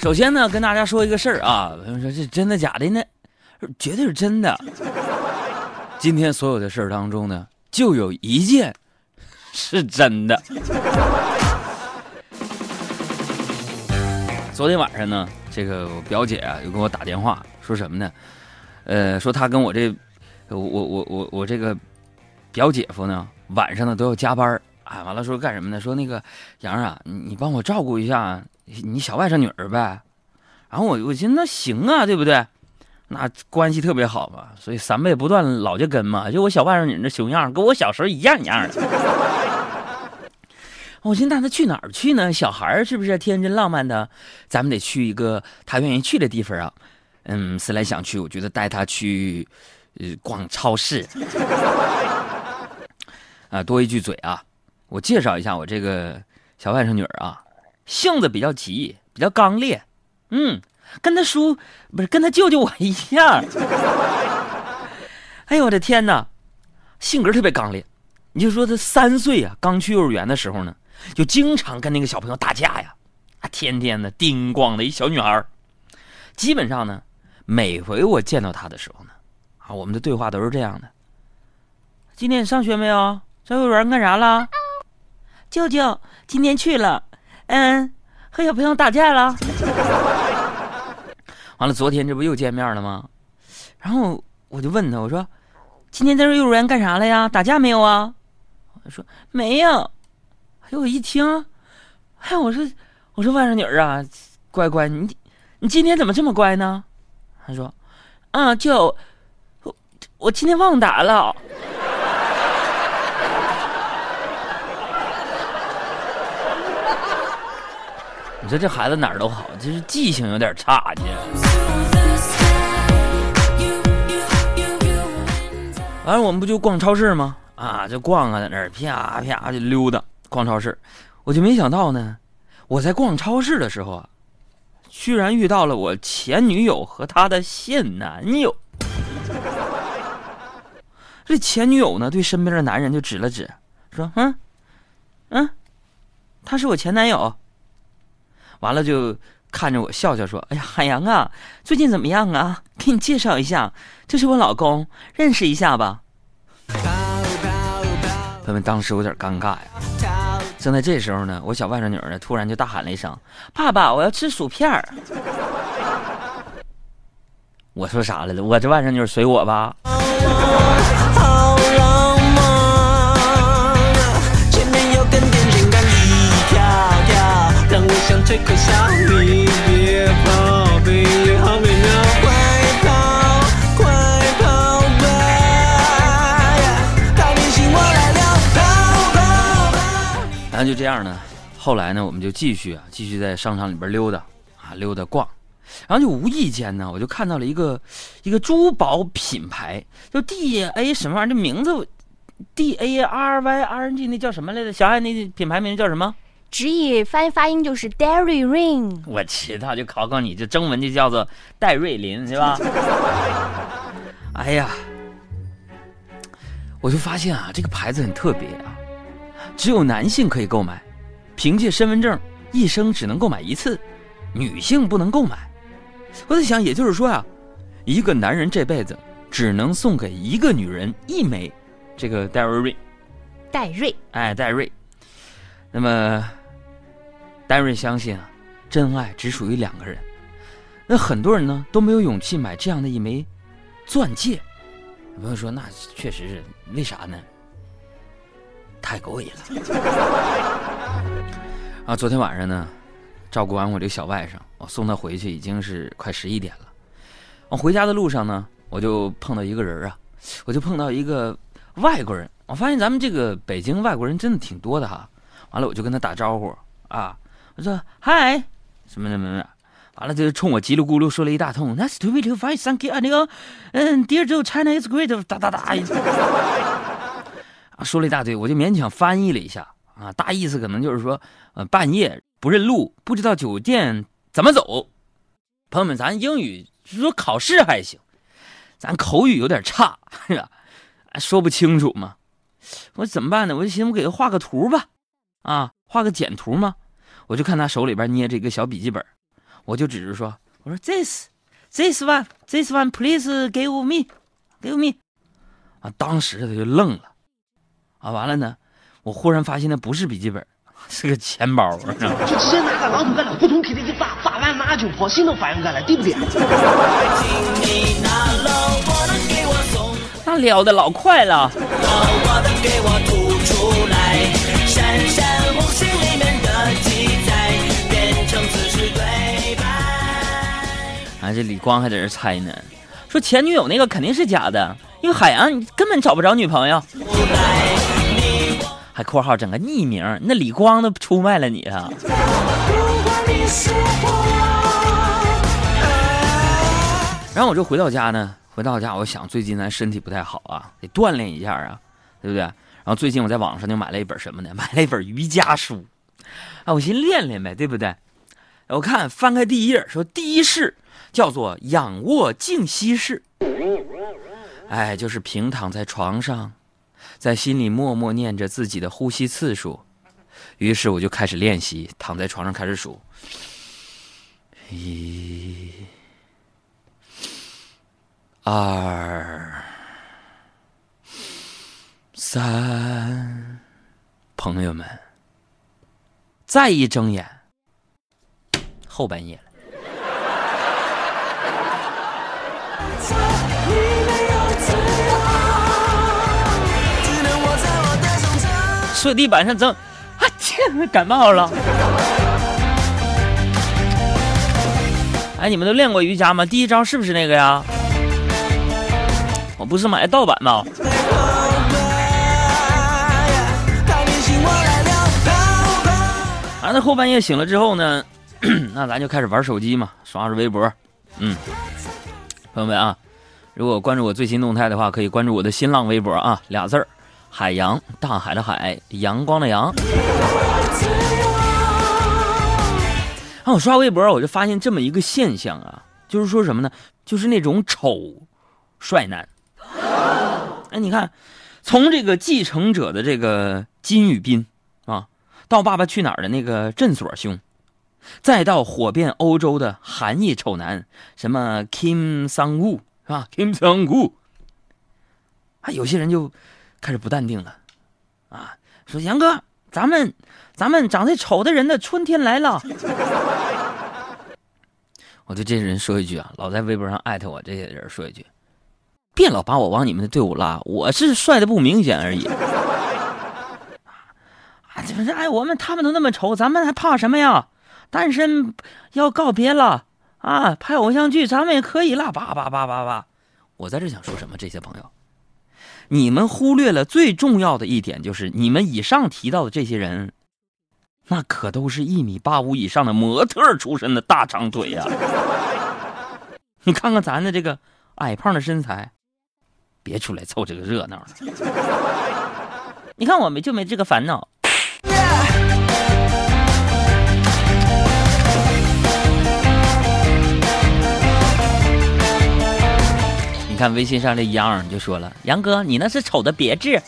首先呢，跟大家说一个事儿啊，朋友说这真的假的呢？绝对是真的。今天所有的事儿当中呢，就有一件是真的。昨天晚上呢，这个我表姐啊又给我打电话，说什么呢？呃，说她跟我这，我我我我我这个表姐夫呢，晚上呢都要加班儿。哎，完了说干什么呢？说那个杨啊，你你帮我照顾一下你小外甥女儿呗。然后我我寻思那行啊，对不对？那关系特别好嘛，所以三辈不断老就跟嘛。就我小外甥女那熊样，跟我小时候一样一样的。我寻思那她去哪儿去呢？小孩儿是不是天真浪漫的？咱们得去一个她愿意去的地方啊。嗯，思来想去，我觉得带她去，呃，逛超市。啊，多一句嘴啊。我介绍一下我这个小外甥女儿啊，性子比较急，比较刚烈，嗯，跟他叔不是跟他舅舅我一样。哎呦我的天哪，性格特别刚烈。你就说他三岁啊，刚去幼儿园的时候呢，就经常跟那个小朋友打架呀，啊，天天的叮咣的一小女孩基本上呢，每回我见到他的时候呢，啊，我们的对话都是这样的：今天你上学没有？上幼儿园干啥了？舅舅今天去了，嗯，和小朋友打架了。完了，昨天这不又见面了吗？然后我就问他，我说：“今天在这幼儿园干啥了呀？打架没有啊？”他说：“没有。”哎呦，我一听，哎，我说：“我说外甥女儿啊，乖乖，你你今天怎么这么乖呢？”他说：“啊，就，我我今天忘打了。”说这孩子哪儿都好，就是记性有点差呢。完了，我们不就逛超市吗？啊，就逛啊，在那儿啪啪就溜达逛超市。我就没想到呢，我在逛超市的时候啊，居然遇到了我前女友和她的现男友。这前女友呢，对身边的男人就指了指，说：“嗯，嗯，他是我前男友。”完了就看着我笑笑说：“哎呀，海洋啊，最近怎么样啊？给你介绍一下，这是我老公，认识一下吧。”他们当时有点尴尬呀。正在这时候呢，我小外甥女儿呢突然就大喊了一声：“爸爸，我要吃薯片儿！” 我说啥来了？我这外甥女随我吧。然后就这样呢，后来呢，我们就继续啊，继续在商场里边溜达啊，溜达逛，然后就无意间呢，我就看到了一个一个珠宝品牌，就 D A 什么玩意儿，这名字 D A R Y R N G 那叫什么来着？小爱那品牌名叫什么？直译发音发音就是 Dairy Ring。我知道，就考考你，这中文就叫做戴瑞林，是吧？哎呀，我就发现啊，这个牌子很特别啊，只有男性可以购买，凭借身份证一生只能购买一次，女性不能购买。我在想，也就是说啊，一个男人这辈子只能送给一个女人一枚这个戴瑞瑞。戴瑞，哎，戴瑞。那么。戴瑞相信啊，真爱只属于两个人。那很多人呢都没有勇气买这样的一枚钻戒。朋友说：“那确实是为啥呢？太贵了。”啊，昨天晚上呢，照顾完我这个小外甥，我送他回去已经是快十一点了。我回家的路上呢，我就碰到一个人啊，我就碰到一个外国人。我发现咱们这个北京外国人真的挺多的哈。完了，我就跟他打招呼啊。我说嗨，什么什么什么，完了就冲我叽里咕噜说了一大通。Nice to meet you, fine, thank you 啊，那个，嗯，Dear jo China is great，哒哒哒，啊，说了一大堆，我就勉强翻译了一下啊，大意思可能就是说，呃，半夜不认路，不知道酒店怎么走。朋友们，咱英语说考试还行，咱口语有点差，是吧？说不清楚嘛。我怎么办呢？我就寻思我给他画个图吧，啊，画个简图嘛。我就看他手里边捏着一个小笔记本，我就指着说，我说 this this one this one please give me give me，啊，当时他就愣了，啊，完了呢，我忽然发现那不是笔记本，是个钱包，就直接拿个榔头搁那扑通给他一砸，砸完拿就跑，心都反应过来，对不对？那撩的老快了。这李光还在这猜呢，说前女友那个肯定是假的，因为海洋根本找不着女朋友。还括号整个匿名，那李光都出卖了你啊！然后我就回到家呢，回到家我想最近咱身体不太好啊，得锻炼一下啊，对不对？然后最近我在网上就买了一本什么呢？买了一本瑜伽书，啊，我先练练呗，对不对？我看翻开第一页，说第一式叫做仰卧静息式，哎，就是平躺在床上。在心里默默念着自己的呼吸次数，于是我就开始练习，躺在床上开始数：一、二、三。朋友们，再一睁眼，后半夜了。睡地板上整，啊天，感冒了。哎，你们都练过瑜伽吗？第一招是不是那个呀？我不是买的盗版吗？啊，那后半夜醒了之后呢，那咱就开始玩手机嘛，刷刷微博。嗯，朋友们啊，如果关注我最新动态的话，可以关注我的新浪微博啊，俩字儿。海洋，大海的海，阳光的阳。啊，我刷微博，我就发现这么一个现象啊，就是说什么呢？就是那种丑帅男。哎，你看，从这个继承者的这个金宇彬啊，到《爸爸去哪儿》的那个镇所兄，再到火遍欧洲的韩裔丑男，什么 Kim Sang Woo 是吧？Kim Sang Woo，啊，有些人就。开始不淡定了，啊，说杨哥，咱们，咱们长得丑的人的春天来了。我对这些人说一句啊，老在微博上艾特我这些人说一句，别老把我往你们的队伍拉，我是帅的不明显而已。啊，这不是哎，我们他们都那么丑，咱们还怕什么呀？单身要告别了啊，拍偶像剧咱们也可以了，叭叭叭叭叭。我在这想说什么？这些朋友。你们忽略了最重要的一点，就是你们以上提到的这些人，那可都是一米八五以上的模特出身的大长腿呀！你看看咱的这个矮胖的身材，别出来凑这个热闹了。你看我们就没这个烦恼。看微信上这杨就说了：“杨哥，你那是丑的别致。”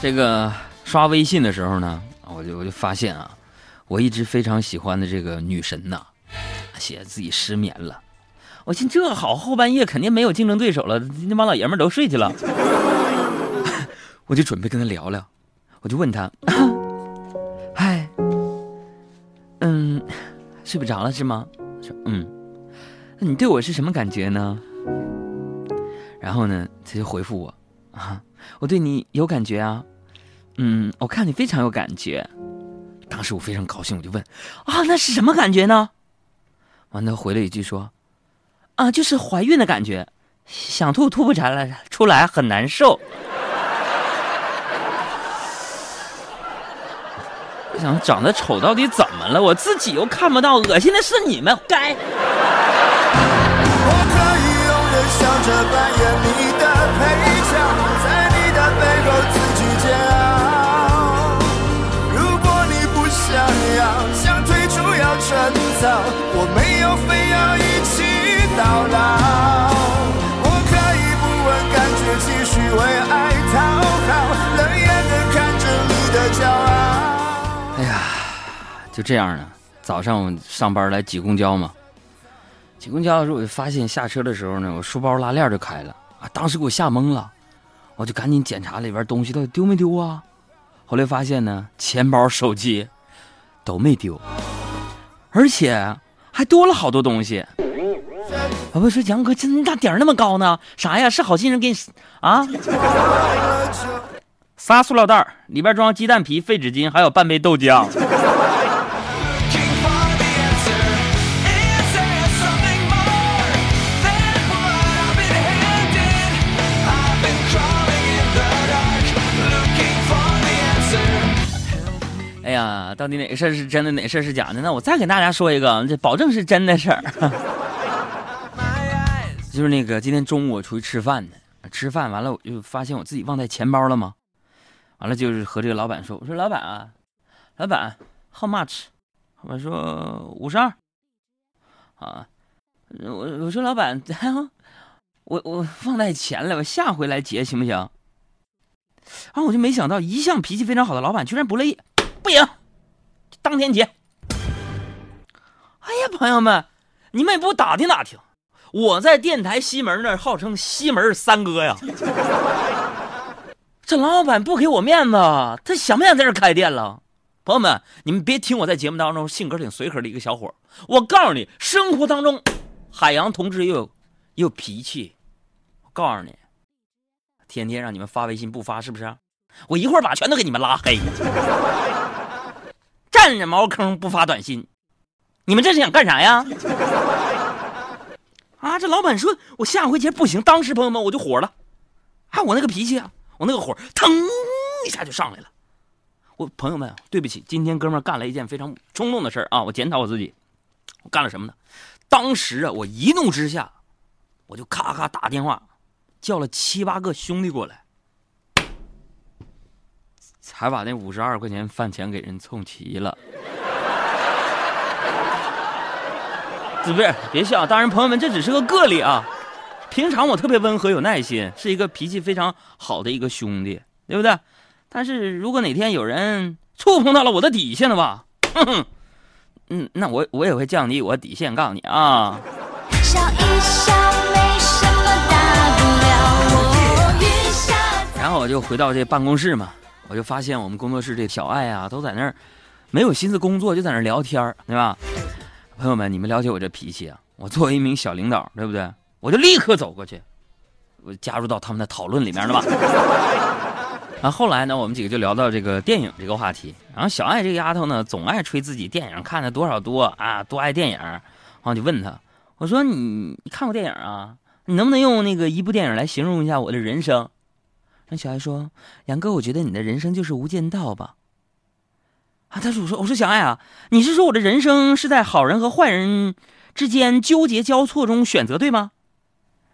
这个刷微信的时候呢，我就我就发现啊，我一直非常喜欢的这个女神呐，写自己失眠了。我寻这好，后半夜肯定没有竞争对手了，那帮老爷们都睡去了。我就准备跟他聊聊，我就问他。睡不着了是吗？说嗯，那你对我是什么感觉呢？然后呢，他就回复我啊，我对你有感觉啊，嗯，我看你非常有感觉。当时我非常高兴，我就问啊，那是什么感觉呢？完，了回了一句说啊，就是怀孕的感觉，想吐吐不出来，出来很难受。我想长得丑到底怎么了？我自己又看不到恶心的是你们该我可以永远笑着扮演你的配角在你的背后自己煎熬。如果你不想要想退出要趁早我没有非要一起到老就这样呢，早上我上班来挤公交嘛，挤公交的时候我就发现下车的时候呢，我书包拉链就开了啊，当时给我吓懵了，我就赶紧检查里边东西到底丢没丢啊。后来发现呢，钱包、手机都没丢，而且还多了好多东西。我不说杨哥，这你咋点儿那么高呢？啥呀？是好心人给你啊？仨塑料袋里边装鸡蛋皮、废纸巾，还有半杯豆浆。呀，到底哪个事儿是真的，哪个事儿是假的？那我再给大家说一个，这保证是真的事儿。就是那个今天中午我出去吃饭呢，吃饭完了我就发现我自己忘带钱包了吗？完了就是和这个老板说，我说老板啊，老板，how much？老板说五十二。啊，我我说老板，我我忘带钱了，我下回来结行不行？然后我就没想到，一向脾气非常好的老板居然不乐意，不行，当天结。哎呀，朋友们，你们也不打听打听，我在电台西门那儿号称西门三哥呀。这老板不给我面子，他想不想在这开店了？朋友们，你们别听我在节目当中性格挺随和的一个小伙我告诉你，生活当中，海洋同志又有也有脾气。我告诉你，天天让你们发微信不发，是不是？我一会儿把全都给你们拉黑。占着茅坑不发短信，你们这是想干啥呀？啊，这老板说我下回接不行，当时朋友们我就火了，啊，我那个脾气啊，我那个火腾一下就上来了。我朋友们，对不起，今天哥们干了一件非常冲动的事儿啊，我检讨我自己，我干了什么呢？当时啊，我一怒之下，我就咔咔打电话，叫了七八个兄弟过来，才把那五十二块钱饭钱给人凑齐了。这不是别笑，当然朋友们这只是个个例啊。平常我特别温和有耐心，是一个脾气非常好的一个兄弟，对不对？但是如果哪天有人触碰到了我的底线的话，哼哼，嗯，那我我也会降低我底线，告诉你啊。笑一笑，没什么大不了。我雨下然后我就回到这办公室嘛，我就发现我们工作室这小爱啊，都在那儿没有心思工作，就在那儿聊天儿对吧？朋友们，你们了解我这脾气啊？我作为一名小领导，对不对？我就立刻走过去，我加入到他们的讨论里面了吧。然后后来呢，我们几个就聊到这个电影这个话题。然后小爱这个丫头呢，总爱吹自己电影看的多少多啊，多爱电影。然后就问她，我说你你看过电影啊？你能不能用那个一部电影来形容一下我的人生？那小爱说：“杨哥，我觉得你的人生就是《无间道》吧。”啊，他说：“我说我说小爱啊，你是说我的人生是在好人和坏人之间纠结交错中选择，对吗？”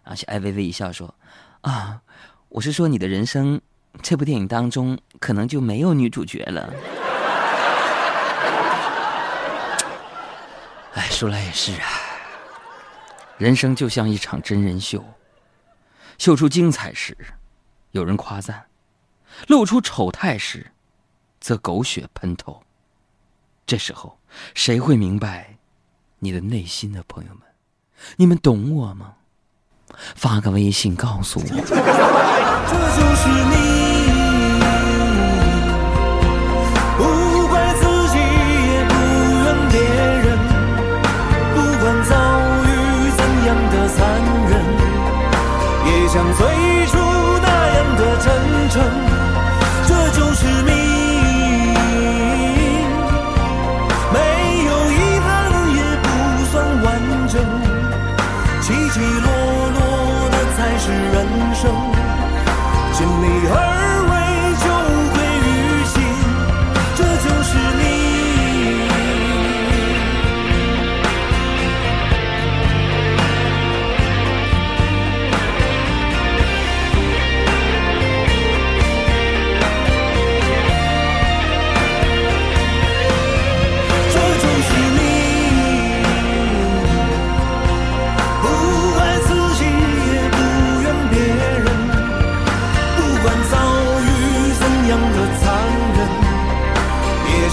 啊，小爱微微一笑说：“啊，我是说你的人生这部电影当中可能就没有女主角了。”哎，说来也是啊，人生就像一场真人秀，秀出精彩时，有人夸赞；露出丑态时，则狗血喷头。这时候，谁会明白你的内心的朋友们？你们懂我吗？发个微信告诉我。这就是你，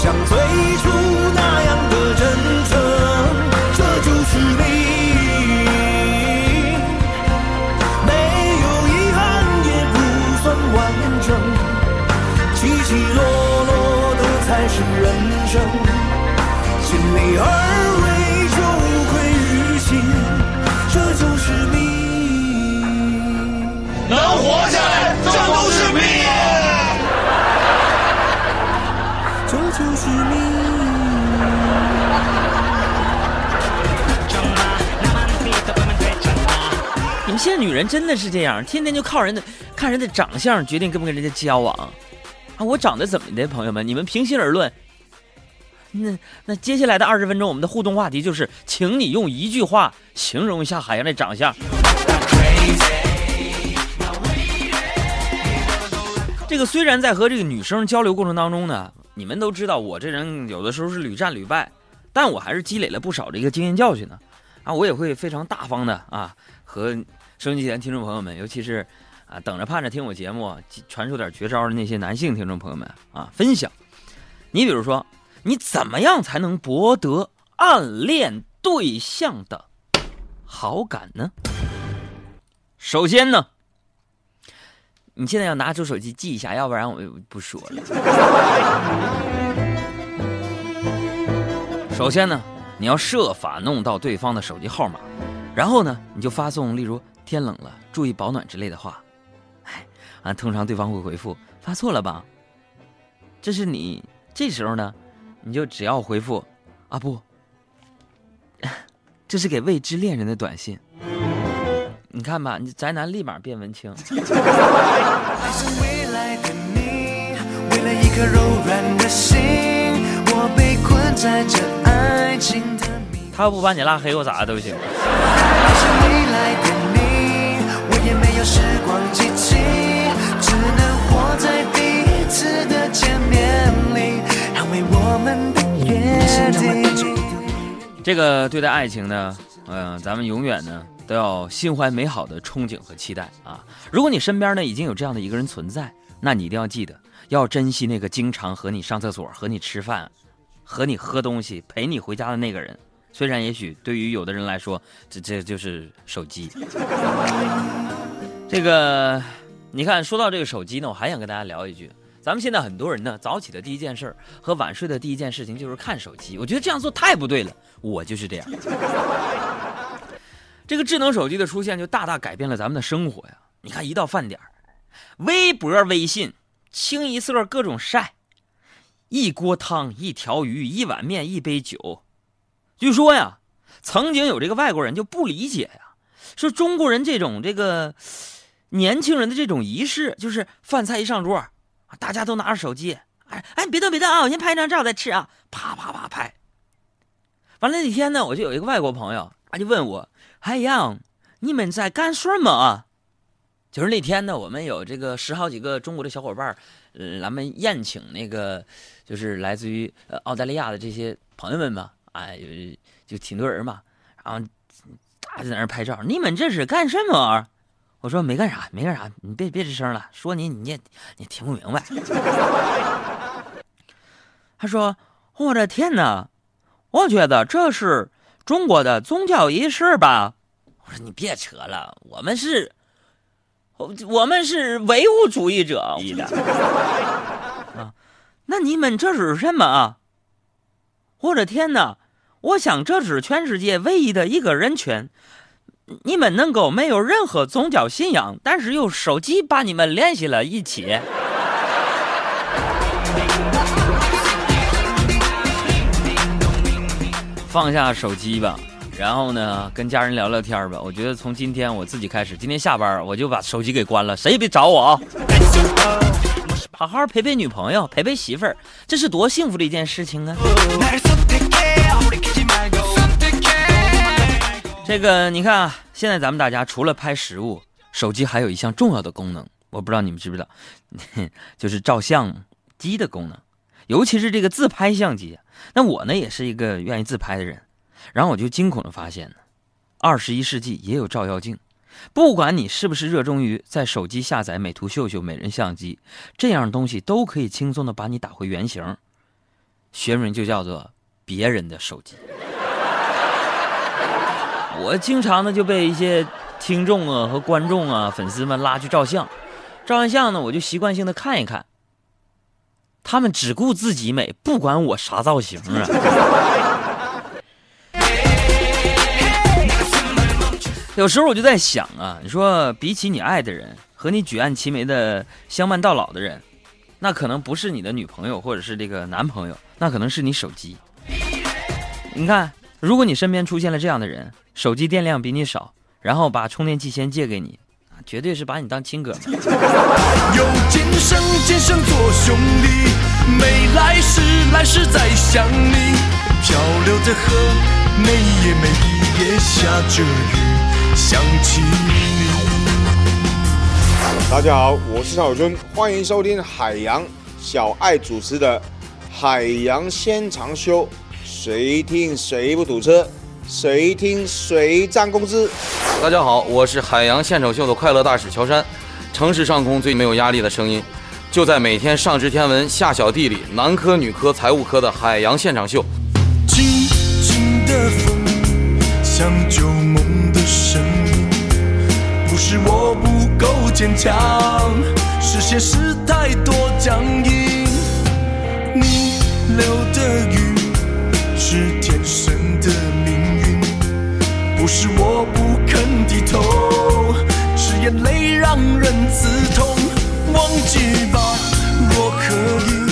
乡村现在女人真的是这样，天天就靠人的看人的长相决定跟不跟人家交往啊！我长得怎么的，朋友们？你们平心而论。那那接下来的二十分钟，我们的互动话题就是，请你用一句话形容一下海洋的长相。这个虽然在和这个女生交流过程当中呢，你们都知道我这人有的时候是屡战屡败，但我还是积累了不少的一个经验教训呢。啊，我也会非常大方的啊，和收音机前听众朋友们，尤其是啊等着盼着听我节目传授点绝招的那些男性听众朋友们啊，分享。你比如说，你怎么样才能博得暗恋对象的好感呢？首先呢，你现在要拿出手机记一下，要不然我就不说了。首先呢，你要设法弄到对方的手机号码，然后呢，你就发送例如“天冷了，注意保暖”之类的话。哎，啊，通常对方会回复“发错了吧”。这是你这时候呢，你就只要回复“啊不”，这是给未知恋人的短信。你看吧，你宅男立马变文青。爱上未来的你，为了一颗柔软的心，我被困在这爱情的迷。他要不把你拉黑，我咋都行。也没有时光机器，只能活在第一次的见面里，捍卫我们的约定。这个对待爱情呢，嗯、咱们永远呢都要心怀美好的憧憬和期待啊。如果你身边呢已经有这样的一个人存在，那你一定要记得要珍惜那个经常和你上厕所、和你吃饭、和你喝东西、陪你回家的那个人。虽然也许对于有的人来说，这这就是手机。这个，你看，说到这个手机呢，我还想跟大家聊一句。咱们现在很多人呢，早起的第一件事和晚睡的第一件事情就是看手机。我觉得这样做太不对了，我就是这样。这个智能手机的出现，就大大改变了咱们的生活呀。你看，一到饭点微博、微信清一色各种晒，一锅汤、一条鱼、一碗面、一杯酒。据说呀，曾经有这个外国人就不理解呀，说中国人这种这个年轻人的这种仪式，就是饭菜一上桌，大家都拿着手机，哎哎，别动别动啊，我先拍张照再吃啊，啪啪啪拍。完了那天呢，我就有一个外国朋友，他就问我，海洋，你们在干什么？就是那天呢，我们有这个十好几个中国的小伙伴儿，呃，咱们宴请那个就是来自于澳大利亚的这些朋友们嘛，哎，有就挺多人嘛，然后大家在那儿拍照。你们这是干什么？我说没干啥，没干啥，你别别吱声了，说你你也你听不明白。他说：“我的天哪，我觉得这是中国的宗教仪式吧？”我说：“你别扯了，我们是，我我们是唯物主义者的啊。那你们这是什么啊？我的天哪！我想这是全世界唯一的一个人群。你们能够没有任何宗教信仰，但是用手机把你们联系了一起。放下手机吧，然后呢，跟家人聊聊天吧。我觉得从今天我自己开始，今天下班我就把手机给关了，谁也别找我啊！好好陪陪女朋友，陪陪媳妇儿，这是多幸福的一件事情啊！这个你看啊，现在咱们大家除了拍食物，手机还有一项重要的功能，我不知道你们知不知道，就是照相机的功能，尤其是这个自拍相机。那我呢，也是一个愿意自拍的人，然后我就惊恐的发现呢，二十一世纪也有照妖镜。不管你是不是热衷于在手机下载美图秀秀、美人相机这样东西，都可以轻松的把你打回原形。学名就叫做别人的手机。我经常呢就被一些听众啊和观众啊、粉丝们拉去照相，照完相呢，我就习惯性的看一看。他们只顾自己美，不管我啥造型啊。有时候我就在想啊，你说比起你爱的人和你举案齐眉的相伴到老的人，那可能不是你的女朋友或者是这个男朋友，那可能是你手机。你看，如果你身边出现了这样的人，手机电量比你少，然后把充电器先借给你，绝对是把你当亲哥们。有今生今生做兄弟，没来世来世再相你。漂流的河，每夜每夜下着雨，想起你。大家好，我是小军，欢迎收听海洋小爱主持的《海洋现场秀》，谁听谁不堵车，谁听谁涨工资。大家好，我是海洋现场秀的快乐大使乔山，城市上空最没有压力的声音，就在每天上知天文下晓地理，男科女科财务科的海洋现场秀。轻轻的风，像旧梦的声音。不是我不够坚强，是现实太多僵硬。你流的不是我不肯低头是眼泪让人刺痛。忘记吧若可以